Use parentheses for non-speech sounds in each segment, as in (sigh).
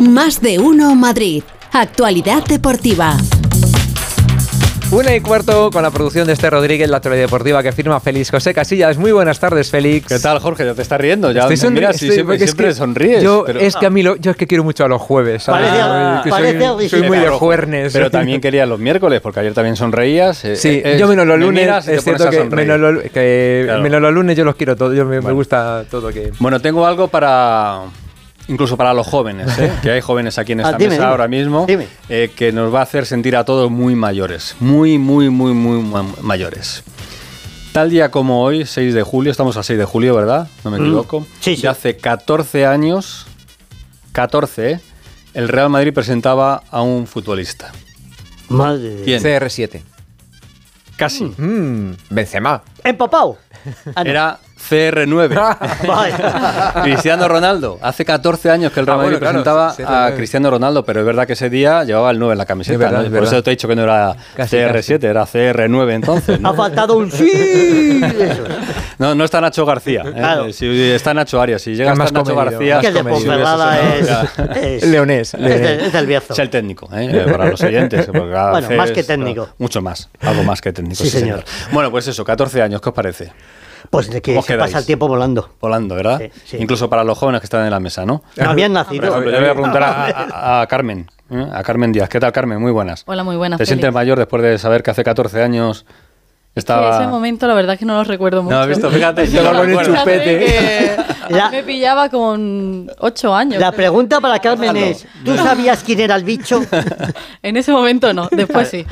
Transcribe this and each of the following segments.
Más de uno Madrid. Actualidad deportiva. Una y cuarto con la producción de este Rodríguez, la actualidad deportiva que firma Félix José Casillas. Muy buenas tardes, Félix. ¿Qué tal, Jorge? Ya te estás riendo. Ya Estoy mira, sonri- sí, estoy- siempre, es siempre que sonríes. Yo, pero- es que a mí lo, yo es que quiero mucho a los jueves. ¿sabes? Parece- Que soy, soy muy de Pero- juernes. Pero también quería los miércoles, porque ayer también sonreías. eh, Sí, eh, yo menos los me lunes, a que, menos, los, que Claro. menos los lunes yo los quiero todos, me, me Bueno. gusta todo que... Bueno, tengo algo para. Incluso para los jóvenes, ¿eh? (laughs) que hay jóvenes aquí en Ah, esta dime, mesa dime. ahora mismo, eh, que nos va a hacer sentir a todos muy mayores, muy, muy, muy, muy ma- mayores. Tal día como hoy, 6 de julio, estamos a 6 de julio, ¿verdad? No me equivoco. Mm. Sí, sí. De hace 14 años, 14, ¿eh? el Real Madrid presentaba a un futbolista. Madre de ¿Quién? CR7. Casi. Mmm, Benzema. Empapao. (laughs) Ah, no. Era CR9. (laughs) Vaya. (laughs) Cristiano Ronaldo. Hace 14 años que el Real Ah, Madrid bueno, claro, presentaba CR9. a Cristiano Ronaldo, pero es verdad que ese día llevaba el 9 en la camiseta. Es verdad, ¿no? es Por eso te he dicho que no era Casi, CR7, era CR9 entonces. ¿no? Ha faltado un sí. No, no está Nacho García. ¿eh? Claro. Si está Nacho Arias, si llega Es hasta más Nacho García, Que el de. Ponferrada es, es- Leonés. Es, es del Bierzo. Es el técnico, ¿eh? Para los oyentes. (laughs) Bueno, más que técnico. mucho más, algo más que técnico. Sí, señor. Bueno, pues eso, 14 años, ¿qué os parece? Pues de que ¿Cómo se pasa el tiempo volando. Volando, ¿verdad? Sí, sí. Incluso para los jóvenes que están en la mesa, ¿no? No habían Por nacido. ejemplo, yo le voy a preguntar a, a- a Carmen, ¿eh? a Carmen Díaz. ¿Qué tal, Carmen? Muy buenas. Hola, muy buenas. ¿Te Félix. sientes mayor después de saber que hace 14 años Sí, estaba... ese momento la verdad es que no lo recuerdo mucho. No, has visto, fíjate, (laughs) yo no con me el chupete. (laughs) La- me pillaba con 8 años. La pregunta para Carmen es, ¿tú sabías quién era el bicho? (laughs) En ese momento no, después sí.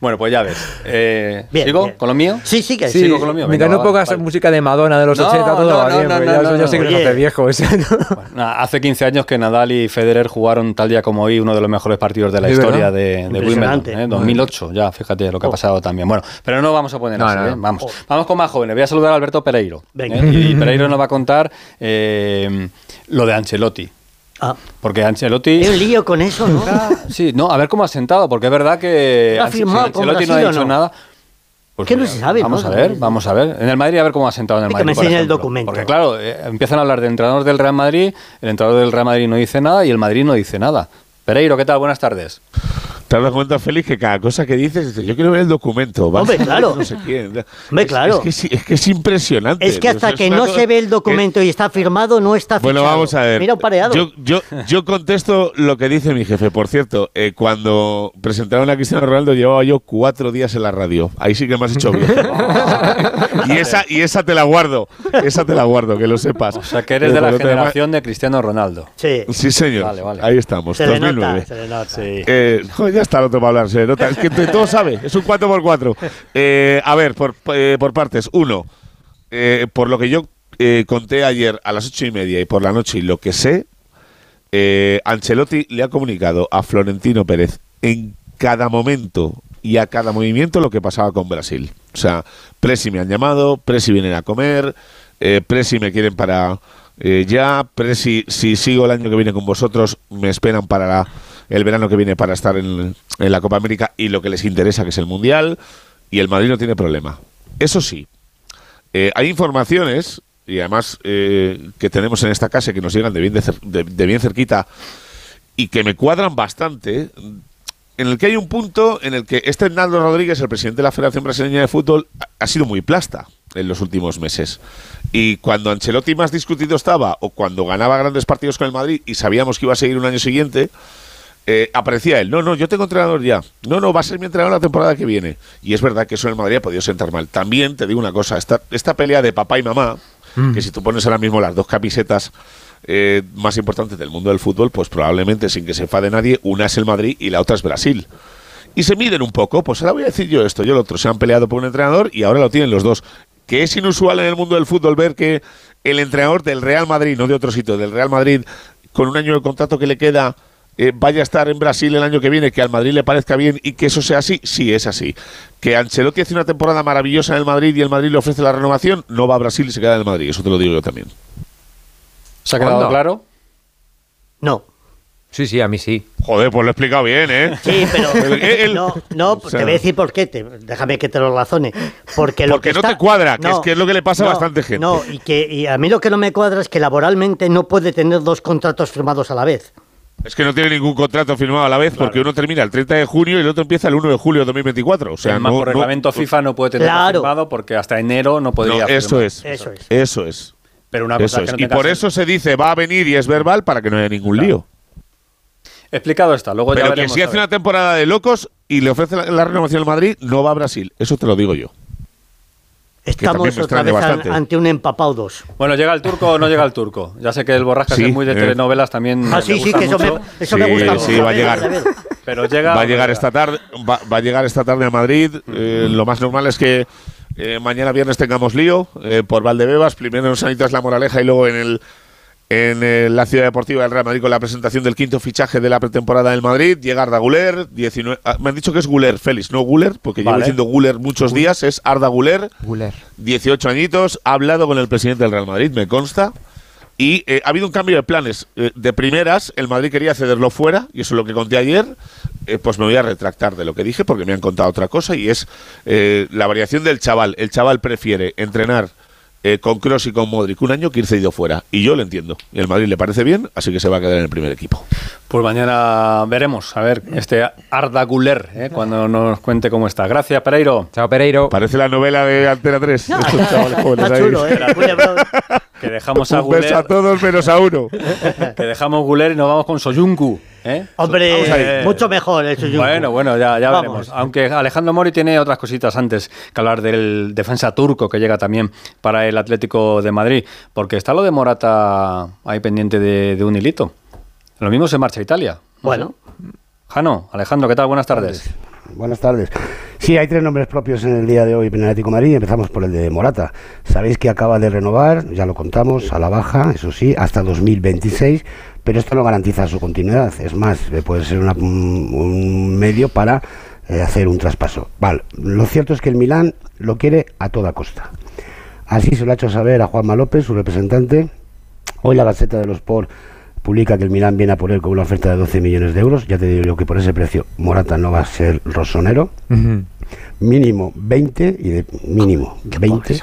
Bueno, pues ya ves. Eh, Bien, ¿Sigo bien. con lo mío? Sí, sí que Sí, sigo con lo mío. mientras Venga, no va, pongas vale. música de Madonna de los No, 80, todo no, va no, bien, no, no, ya, no, ya sé que no. viejos. ¿no? Nada, hace 15 años que Nadal y Federer jugaron tal día como hoy uno de los mejores partidos de la ¿De historia verdad? de, de Wimbledon. ¿eh? 2008, ya, fíjate lo que ha pasado también. Bueno, pero no vamos a poner No, así, no, ¿eh? no. Vamos. Vamos con más jóvenes. Voy a saludar a Alberto Pereiro. Venga. ¿eh? Y Pereiro nos va a contar eh, lo de Ancelotti. Ah, Porque Ancelotti... hay un lío con eso, ¿no? Sí, no, a ver cómo ha sentado, porque es verdad que ¿Ha firmado Ancelotti no ha dicho no? nada. Pues Que no se sabe, Vamos ¿no? a ver, vamos a ver. En el Madrid a ver cómo ha sentado en el Y que Madrid. me enseñe el documento. Porque claro, eh, empiezan a hablar de entrenadores del Real Madrid, el entrenador del Real Madrid no dice nada y el Madrid no dice nada. Pereiro, ¿qué tal? Buenas tardes. Te has dado cuenta, Félix, que cada cosa que dices, dices, yo quiero ver el documento. vas Hombre, a (laughs) ver claro. No sé quién. Hombre, Es- claro. Es, que, es que es impresionante. Es que hasta que no cosa se ve el documento y está firmado, no está fichado. Bueno, vamos a ver. Mira un pareado. Yo, yo, yo contesto lo que dice mi jefe. Por cierto, eh, cuando presentaron a Cristiano Ronaldo llevaba yo cuatro días en la radio. Ahí sí que me has hecho bien. (laughs) y, esa, y esa te la guardo. Esa te la guardo, que lo sepas. O sea, que eres de la generación de Cristiano Ronaldo. Sí, Sí, señor. Vale, vale. Ahí estamos, se le 2009. nota, se le nota. Eh, joder, ya está el otro para hablar, se nota. Es que todo sabe, es un 4x4. Eh, a ver, por, eh, por partes. Uno, eh, por lo que yo eh, conté ayer a las ocho y media y por la noche y lo que sé, eh, Ancelotti le ha comunicado a Florentino Pérez en cada momento y a cada movimiento lo que pasaba con Brasil. O sea, Presi me han llamado, Presi vienen a comer, eh, Presi me quieren para eh, ya, Presi si sigo el año que viene con vosotros me esperan para la- el verano que viene para estar en, la Copa América y lo que les interesa que es el Mundial y el Madrid no tiene problema. Eso sí, eh, hay informaciones, y además eh, que tenemos en esta casa que nos llegan de bien, de de- bien cerquita y que me cuadran bastante, en el que hay un punto en el que este Hernando Rodríguez, el presidente de la Federación Brasileña de Fútbol, ha sido muy plasta en los últimos meses. Y cuando Ancelotti más discutido estaba, o cuando ganaba grandes partidos con el Madrid y sabíamos que iba a seguir un año siguiente, eh, aparecía él. No, no, yo tengo entrenador ya. No, no, va a ser mi entrenador la temporada que viene. Y es verdad que eso en el Madrid ha podido sentar mal. También te digo una cosa, esta, esta pelea de papá y mamá, que si tú pones ahora mismo las dos camisetas eh, más importantes del mundo del fútbol, pues probablemente sin que se enfade nadie, una es el Madrid y la otra es Brasil. Y se miden un poco, pues ahora voy a decir yo esto, yo el otro. Se han peleado por un entrenador y ahora lo tienen los dos. Que es inusual en el mundo del fútbol ver que el entrenador del Real Madrid, no de otro sitio, del Real Madrid, con un año de contrato que le queda, eh, vaya a estar en Brasil el año que viene, que al Madrid le parezca bien y que eso sea así, sí es así. Que Ancelotti hace una temporada maravillosa en el Madrid y el Madrid le ofrece la renovación, no va a Brasil y se queda en el Madrid, eso te lo digo yo también. ¿Se ha quedado claro? No. Sí, sí, a mí sí. Joder, pues lo he explicado bien, ¿eh? Sí, pero (laughs) El- no, no, o sea- te voy a decir por qué. te- déjame que te lo razone. Porque, lo Porque que no está- te cuadra, que es que es lo que le pasa a bastante gente. No, y que y a mí lo que no me cuadra es que laboralmente no puede tener dos contratos firmados a la vez. Es que no tiene ningún contrato firmado a la vez porque uno termina el 30 de junio y el otro empieza el 1 de julio de 2024. O sea, Además, no, por no- reglamento FIFA no puede tener Claro. firmado porque hasta enero no no, podría eso firmar. es. Eso es. Eso es. Pero una cosa Eso es que no Y por eso se dice va a venir y es verbal para que no haya ningún lío. Explicado está, luego ya Pero que veremos. si hace una temporada de locos y le ofrece la, la renovación al Madrid, no va a Brasil. Eso te lo digo yo. Estamos también me otra vez an- bastante. ante un empapado dos. Bueno, ¿llega el turco o no llega el turco? Ya sé que el Borrascas Sí, es muy de eh. telenovelas también. Ah, sí, sí, que eso me, eso Sí, me gusta mucho. sí, va a ver, llegar. ver. Pero llega. va a llegar llega. esta tarde va, va a llegar esta tarde a Madrid Eh, lo más normal es que eh, mañana viernes tengamos lío eh, por Valdebebas primero en Sanitas La Moraleja y luego en el en eh, la ciudad deportiva del Real Madrid con la presentación del quinto fichaje de la pretemporada del Madrid llega Arda Guler 19 ah, me han dicho que es Guler Félix no Guler porque llevo Vale. diciendo Guler muchos días es Arda Guler Guler. 18 añitos, ha hablado con el presidente del Real Madrid, me consta. Y eh, ha habido un cambio de planes. Eh, de primeras, el Madrid quería cederlo fuera, y eso es lo que conté ayer. Eh, pues me voy a retractar de lo que dije porque me han contado otra cosa, y es la variación del chaval. El chaval prefiere entrenar eh, con Cross y con Modric un año que ir cedido fuera. Y yo lo entiendo. Y el Madrid le parece bien, así que se va a quedar en el primer equipo. Pues mañana veremos, a ver, este Arda Guler, ¿eh? cuando nos cuente cómo está. Gracias, Pereiro. Chao, Pereiro. Parece la novela de Antena 3. (laughs) Estos chavales jóvenes Está ahí. chulo, ¿eh? Que dejamos a Un beso a Guler, todos menos a uno. que dejamos Guler y nos vamos con Soyuncu. ¿Eh? Hombre, mucho mejor el. Bueno, bueno, ya, ya veremos. Aunque Alejandro Mori tiene otras cositas antes que hablar del defensa turco que llega también para el Atlético de Madrid. Porque está lo de Morata ahí pendiente de, de un hilito. Lo mismo se marcha a Italia. No Bueno. sé. Jano, Alejandro, ¿qué tal? Buenas tardes. Buenas tardes. Sí, hay tres nombres propios en el día de hoy en el. Empezamos por el de Morata. Sabéis que acaba de renovar, ya lo contamos, a la baja, eso sí, hasta 2026, pero esto no garantiza su continuidad. Es más, eh, puede ser una- un, un medio para eh, hacer un traspaso. Vale, lo cierto es que el Milán lo quiere a toda costa. Así se lo ha hecho saber a Juanma López, su representante. Hoy la Gaceta de los Sport publica que el Milán viene a por él con una oferta de 12 millones de euros. Ya te digo yo que por ese precio Morata no va a ser rosonero. Mínimo 20 y de mínimo 20.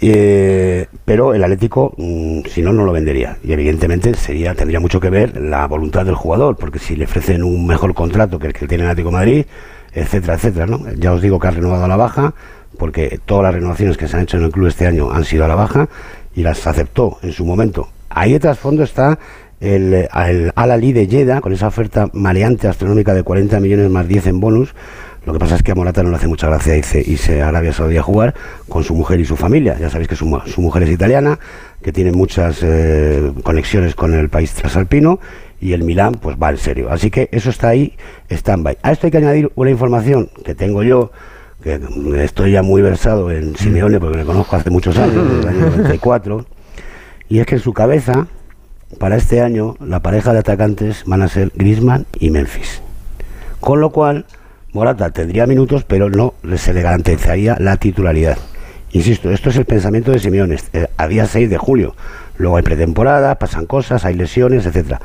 Eh, pero el Atlético, mm, si no, no lo vendería. Y evidentemente sería, tendría mucho que ver la voluntad del jugador, porque si le ofrecen un mejor contrato que el que tiene el Atlético de Madrid, etcétera, etcétera. ¿no? Ya os digo que ha renovado a la baja, porque todas las renovaciones que se han hecho en el club este año han sido a la baja y las aceptó en su momento. Ahí de trasfondo está el, el Al-Ali de Jeddah, con esa oferta maleante astronómica de 40 millones más 10 en bonus. Lo que pasa es que a Morata no le hace mucha gracia irse, irse a Arabia Saudí a jugar con su mujer y su familia. Ya sabéis que su, su mujer es italiana, que tiene muchas eh, conexiones con el país transalpino y el Milán pues va en serio. Así que eso está ahí, stand-by. A esto hay que añadir una información que tengo yo, que estoy ya muy versado en Simeone porque le conozco hace muchos años, desde el año 94, y es que en su cabeza, para este año, la pareja de atacantes van a ser Griezmann y Memphis. Con lo cual, Morata tendría minutos, pero no se le garantizaría la titularidad. Insisto, esto es el pensamiento de Simeone eh, a día 6 de julio. Luego hay pretemporada, pasan cosas, hay lesiones, etcétera.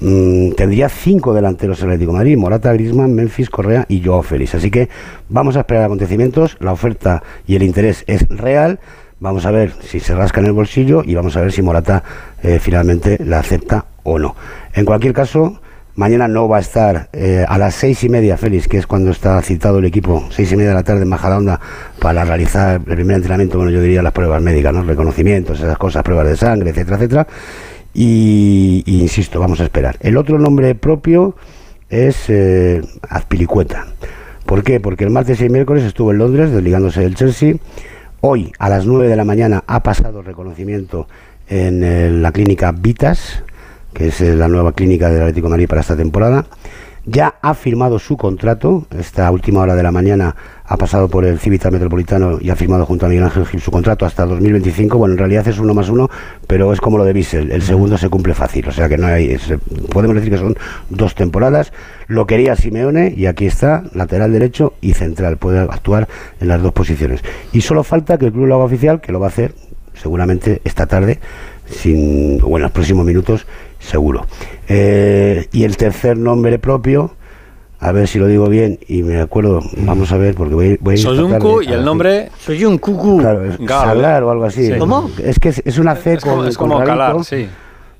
Mm, tendría cinco delanteros el Atlético Madrid, Morata, Griezmann, Memphis, Correa y Joao Félix. Así que vamos a esperar acontecimientos, la oferta y el interés es real. Vamos a ver si se rasca en el bolsillo y vamos a ver si Morata eh, finalmente la acepta o no. En cualquier caso, mañana no va a estar eh, a las seis y media, Félix, que es cuando está citado el equipo, seis y media de la tarde en Majadahonda, para realizar el primer entrenamiento, bueno, yo diría las pruebas médicas, ¿no? Reconocimientos, esas cosas, pruebas de sangre, etcétera, etcétera. Y, insisto, vamos a esperar. El otro nombre propio es eh, Azpilicueta. ¿Por qué? Porque el martes y el miércoles estuvo en Londres desligándose del Chelsea. Hoy a las 9 de la mañana ha pasado reconocimiento en eh, la clínica Vitas, que es eh, la nueva clínica del Atlético de Madrid para esta temporada. Ya ha firmado su contrato, esta última hora de la mañana ha pasado por el Civitas Metropolitano y ha firmado junto a Miguel Ángel Gil su contrato hasta 2025. Bueno, en realidad es uno más uno, pero es como lo de Bissell, el segundo se cumple fácil, o sea que no hay, es- podemos decir que son dos temporadas. Lo quería Simeone y aquí está, lateral derecho y central, puede actuar en las dos posiciones. Y solo falta que el club lo haga oficial, que lo va a hacer seguramente esta tarde, sin, o en los próximos minutos, seguro. Eh, y el tercer nombre propio, a ver si lo digo bien y me acuerdo, vamos a ver, porque voy, voy a ir Soyuncu y el nombre Soy un cucú. Claro, es Gal, Saglar o algo así. Sí. ¿Cómo? Es que es, es una C es como, con, es con como rabito. calar, sí.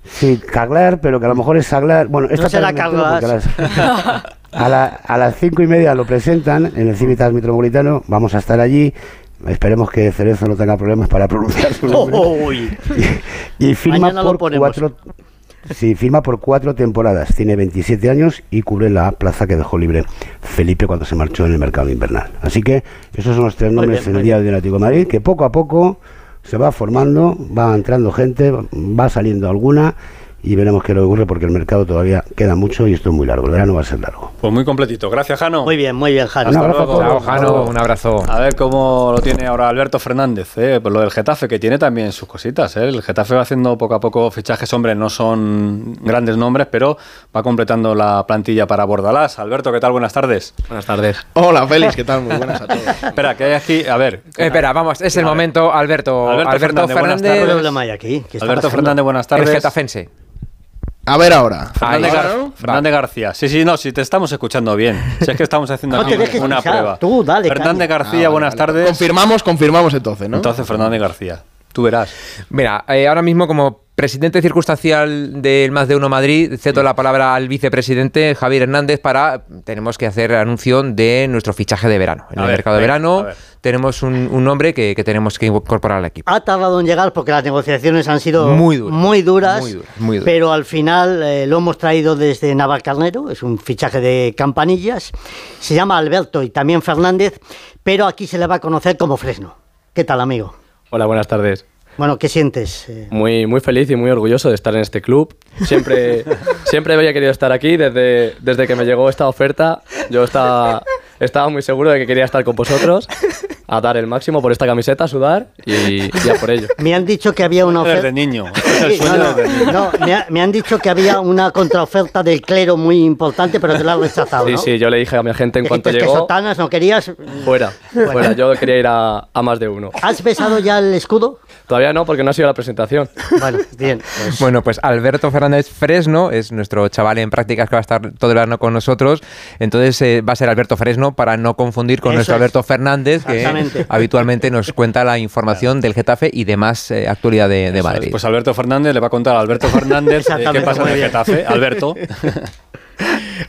Sí, Caglar, pero que a lo mejor es Saglar. Bueno, esta No será las, (laughs) a, la- a las cinco y media lo presentan en el Civitas Metropolitano. Vamos a estar allí. Esperemos que Cerezo no tenga problemas para pronunciar su nombre. Uy. (laughs) Y, y firma por cuatro. Sí, firma por cuatro temporadas. Tiene 27 años y cubre la plaza que dejó libre Felipe cuando se marchó en el mercado invernal. Así que esos son los tres nombres bien, en el muy día del Atlético de Madrid, que poco a poco se va formando, va entrando gente, va saliendo alguna y veremos qué le ocurre porque el mercado todavía queda mucho y esto es muy largo. El verano va a ser largo. Pues muy completito. Gracias, Jano. Muy bien, muy bien, Jano. Un abrazo a luego. Chao, Jano, un abrazo. A ver cómo lo tiene ahora Alberto Fernández, ¿eh? por lo del Getafe, que tiene también sus cositas. ¿eh? El Getafe va haciendo poco a poco fichajes, hombre, no son grandes nombres, pero va completando la plantilla para Bordalás. Alberto, ¿qué tal? Buenas tardes. Buenas tardes. Hola, Félix, (laughs) ¿qué tal? Muy buenas a todos. Espera, que hay aquí, a ver. Eh, espera, vamos, es el momento, Alberto. Alberto Alberto, Fernández, buenas Fernández, ¿Qué tardes. problema hay aquí? ¿Qué está Alberto pasando? Fernández, buenas el tardes. getafense. A ver ahora. Fernández, Ahí. Gar- Ahora, ¿no? Fernández García. Sí, sí, no, si te estamos escuchando bien. Si es que estamos haciendo (laughs) No aquí te dejes una prueba. tú, dale, Fernández caña. García, Ah, vale, buenas vale. tardes. Confirmamos, confirmamos entonces, ¿no? Entonces, Fernández García. Tú verás. Mira, eh, ahora mismo como presidente circunstancial del Más de Uno Madrid, cedo la palabra al vicepresidente Javier Hernández para, tenemos que hacer anuncio de nuestro fichaje de verano. En A el ver, mercado de verano ver. tenemos un, un nombre que, que tenemos que incorporar al equipo. Ha tardado en llegar porque las negociaciones han sido Muy duras, muy duras, muy duras, muy duras. pero al final eh, lo hemos traído desde Navalcarnero, es un fichaje de campanillas. Se llama Alberto y también Fernández, pero aquí se le va a conocer como Fresno. ¿Qué tal, amigo? Hola, buenas tardes. Bueno, ¿qué sientes? Eh, Muy, muy feliz y muy orgulloso de estar en este club. Siempre, (laughs) siempre había querido estar aquí desde, desde que me llegó esta oferta. Yo estaba, estaba muy seguro de que quería estar con vosotros, a dar el máximo por esta camiseta, a sudar y, y a por ello. (laughs) me han dicho que había una oferta. niño. (laughs) Es el Sí, sueño no, me, ha- me han dicho que había una contraoferta del clero muy importante, pero te la has rechazado. Sí, ¿no? sí, yo le dije a mi agente en cuanto Dijiste que llegó, sotanas no querías. fuera, fuera. Yo quería ir a, a más de uno. ¿Has besado ya el escudo? Todavía no, porque no ha sido la presentación. Bueno, bien. pues- Bueno, pues Alberto Fernández Fresno es nuestro chaval en prácticas que va a estar todo el verano con nosotros. Entonces eh, va a ser Alberto Fresno para no confundir con Eso nuestro es. Alberto Fernández, que Exactamente. (laughs) habitualmente nos cuenta la información del Getafe y demás eh, actualidad de, de Eso es, Madrid. Pues Alberto Fernández le va a contar a Alberto Fernández eh, qué pasa en el. Getafe. Alberto. (laughs)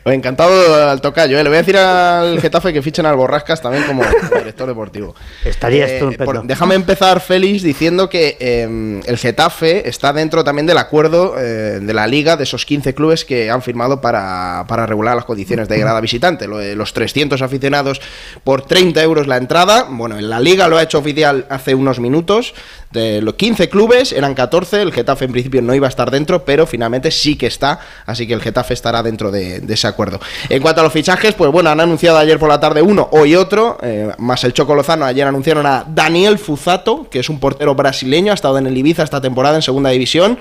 Pues encantado al tocayo, ¿eh? Le voy a decir al Getafe que fichen al Borrascas también como director deportivo. Estaría Eh, estupendo. déjame empezar, Félix, diciendo que eh, el Getafe está dentro también del acuerdo eh, de la liga de esos 15 clubes que han firmado para, para regular las condiciones de grada visitante. De los 300 aficionados por 30 euros la entrada. Bueno, en la liga lo ha hecho oficial hace unos minutos. De los 15 clubes eran 14. El Getafe en principio no iba a estar dentro, pero finalmente sí que está. Así que el Getafe estará dentro de, de ese acuerdo. En cuanto a los fichajes, pues bueno, han anunciado ayer por la tarde uno, hoy otro, eh, más el Choco Lozano. Ayer anunciaron a Daniel Fuzato, que es un portero brasileño, ha estado en el Ibiza esta temporada en segunda división.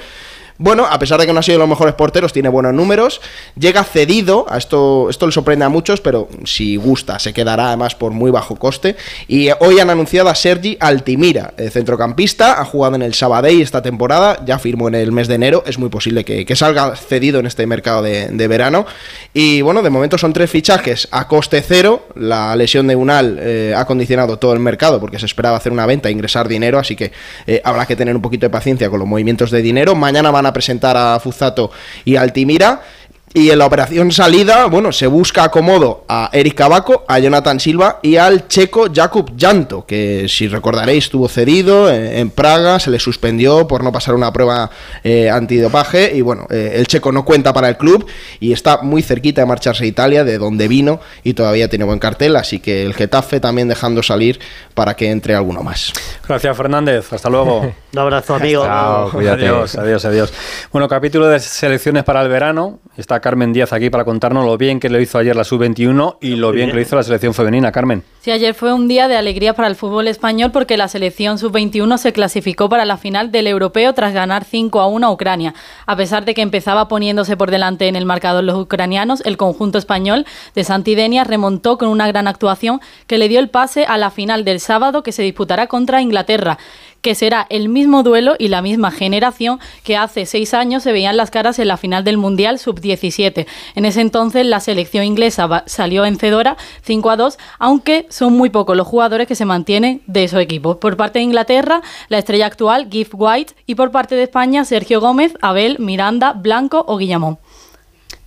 Bueno, a pesar de que no ha sido de los mejores porteros, tiene buenos números. Llega cedido, a esto, esto le sorprende a muchos, pero si gusta, se quedará además por muy bajo coste. Y hoy han anunciado a Sergi Altimira, eh, centrocampista, ha jugado en el Sabadell esta temporada, ya firmó en el mes de enero, es muy posible que, que salga cedido en este mercado de, de verano. Y bueno, de momento son tres fichajes a coste cero. La lesión de Unal eh, ha condicionado todo el mercado porque se esperaba hacer una venta e ingresar dinero, así que eh, habrá que tener un poquito de paciencia con los movimientos de dinero. Mañana van a presentar a Fuzato y Altimira. Y en la operación salida, bueno, se busca acomodo a Eric Cabaco, a Jonathan Silva y al checo Jakub Janto, que si recordaréis estuvo cedido en, en Praga, se le suspendió por no pasar una prueba eh, antidopaje y bueno, eh, el checo no cuenta para el club y está muy cerquita de marcharse a Italia, de donde vino y todavía tiene buen cartel, así que el Getafe también dejando salir para que entre alguno más. Gracias, Fernández. Hasta luego. (laughs) Un abrazo, amigo. Chao. Adiós, adiós, adiós. Bueno, capítulo de selecciones para el verano. Está Carmen Díaz aquí para contarnos lo bien que lo hizo ayer la sub-21 y lo bien que lo hizo la selección femenina. Carmen. Sí, ayer fue un día de alegría para el fútbol español porque la selección sub-21 se clasificó para la final del europeo tras ganar 5 a 1 a Ucrania. A pesar de que empezaba poniéndose por delante en el marcador los ucranianos, el conjunto español de Santidenia remontó con una gran actuación que le dio el pase a la final del sábado que se disputará contra Inglaterra. Que será el mismo duelo y la misma generación que hace seis años se veían las caras en la final del Mundial Sub-17. En ese entonces la selección inglesa salió vencedora 5 a 2, aunque son muy pocos los jugadores que se mantienen de esos equipos. Por parte de Inglaterra, la estrella actual, Gift White, y por parte de España, Sergio Gómez, Abel, Miranda, Blanco o Guillamón.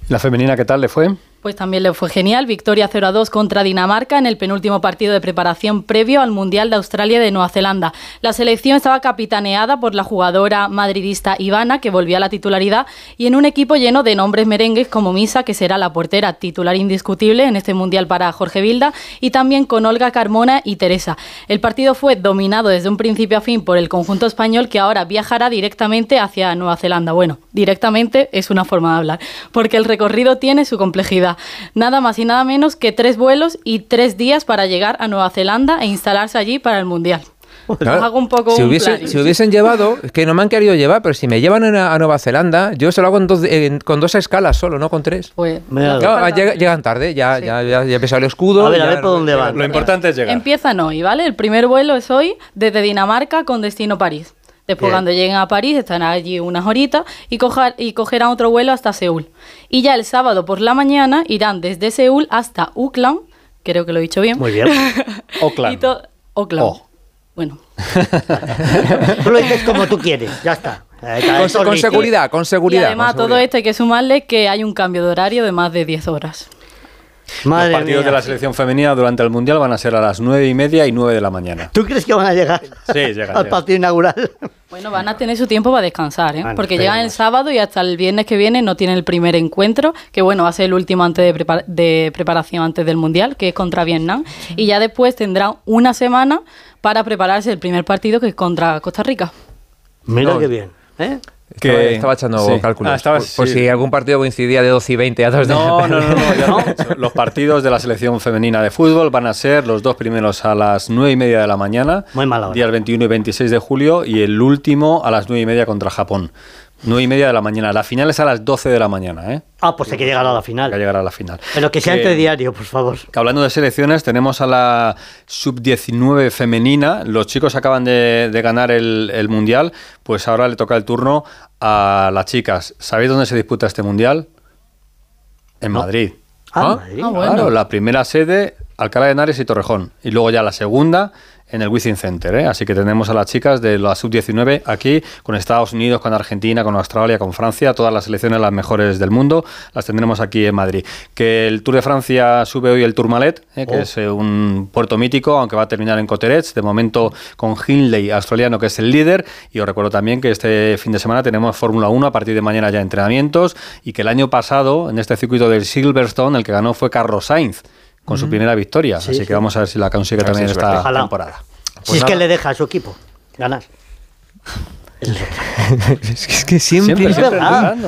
¿La femenina qué tal le fue? Pues también le fue genial. Victoria 0 a 2 contra Dinamarca en el penúltimo partido de preparación previo al Mundial de Australia de Nueva Zelanda. La selección estaba capitaneada por la jugadora madridista Ivana, que volvía a la titularidad, y en un equipo lleno de nombres merengues como Misa, que será la portera titular indiscutible en este Mundial para Jorge Vilda, y también con Olga Carmona y Teresa. El partido fue dominado desde un principio a fin por el conjunto español, que ahora viajará directamente hacia Nueva Zelanda. Bueno, directamente es una forma de hablar, porque el recorrido tiene su complejidad. Nada más y nada menos que tres vuelos y tres días para llegar a Nueva Zelanda e instalarse allí para el Mundial. Claro, hago un poco si, un planning. si hubiesen llevado, que no me han querido llevar, pero si me llevan a, a Nueva Zelanda, yo se lo hago en dos- en- con dos escalas solo, no con tres. Pues, Claro, llegan tarde, ya, ya, ya, ya he pesado el escudo. A ver, a ya ver por no- dónde van. Lo importante es llegar. Empiezan hoy, ¿vale? El primer vuelo es hoy desde Dinamarca con destino París. Después, Bien. cuando lleguen a París, estarán allí unas horitas y, coja- y cogerán otro vuelo hasta Seúl. Y ya el sábado por la mañana irán desde Seúl hasta Auckland, creo que lo he dicho bien. Muy bien. (laughs) To- Auckland. Oh. Bueno, Tú (laughs) lo dices como tú quieres, ya está. Eh, Con, son con seguridad, y seguridad. además a con todo seguridad. esto hay que sumarle que hay un cambio de horario de más de 10 horas. Madre Los partidos mía. de la selección femenina durante el Mundial van a ser a las nueve y media y 9 de la mañana. ¿Tú crees que van a llegar Sí, llegan, al llegan. partido inaugural? Bueno, van a tener su tiempo para descansar, ¿eh? Bueno, porque llegan el sábado y hasta el viernes que viene no tienen el primer encuentro, que bueno, va a ser el último antes de, prepar- de preparación antes del Mundial, que es contra Vietnam, y ya después tendrán una semana para prepararse el primer partido, que es contra Costa Rica. Mira No. qué bien. ¿eh? Estaba, Que- estaba echando sí. cálculos. Ah, estabas- por, por sí. si algún partido coincidía de 12 y 20 a 2 de No, no, no, no, ya (laughs) dicho. Los partidos de la selección femenina de fútbol van a ser los dos primeros a las nueve y media de la mañana, Muy mala hora. días 21 y 26 de julio, y el último a las nueve y media contra Japón. Nueve y media de la mañana. La final es a las 12 de la mañana, ¿eh? Ah, pues hay que llegar a la Hay que final. llegar a la final. Pero que sea Que- entre diario, por favor. que hablando de selecciones, tenemos a la sub-19 femenina. Los chicos acaban de, de ganar el, el mundial, pues ahora le toca el turno a las chicas. ¿Sabéis dónde se disputa este mundial? En Madrid. Ah, Ah, Madrid. ah, bueno. Claro, la primera sede, Alcalá de Henares y Torrejón. Y luego ya la segunda en el Wizzing Center. ¿eh? Así que tenemos a las chicas de la sub-19 aquí, con Estados Unidos, con Argentina, con Australia, con Francia, todas las selecciones las mejores del mundo, las tendremos aquí en Madrid. Que el Tour de Francia sube hoy el Tourmalet, ¿eh? que Oh. es eh, un puerto mítico, aunque va a terminar en Coterets, de momento con Hindley, australiano, que es el líder. Y os recuerdo también que este fin de semana tenemos Fórmula 1, a partir de mañana ya entrenamientos, y que el año pasado, en este circuito del Silverstone, el que ganó fue Carlos Sainz con su primera victoria. Sí, Así sí. que vamos a ver si la consigue A también si esta. Ojalá. temporada. si es que le deja a su equipo ganar. (laughs) es, que, es que siempre. Siempre, Es siempre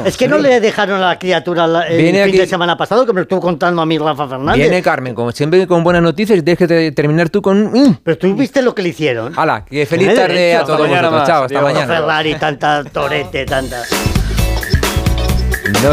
Es que sí. no le dejaron a la criatura la- el Viene fin aquí- de semana pasado, que me lo estuvo contando a mí Rafa Fernández. Viene Carmen, como siempre, con buenas noticias y tienes que te- terminar tú con. ¡Mm! Pero tú viste lo que le hicieron. ¡Hala! Que feliz tarde derecho. a Hasta todos mañana vosotros. más. Chao, hasta mañana. Ferrari, tanta torete, tanta.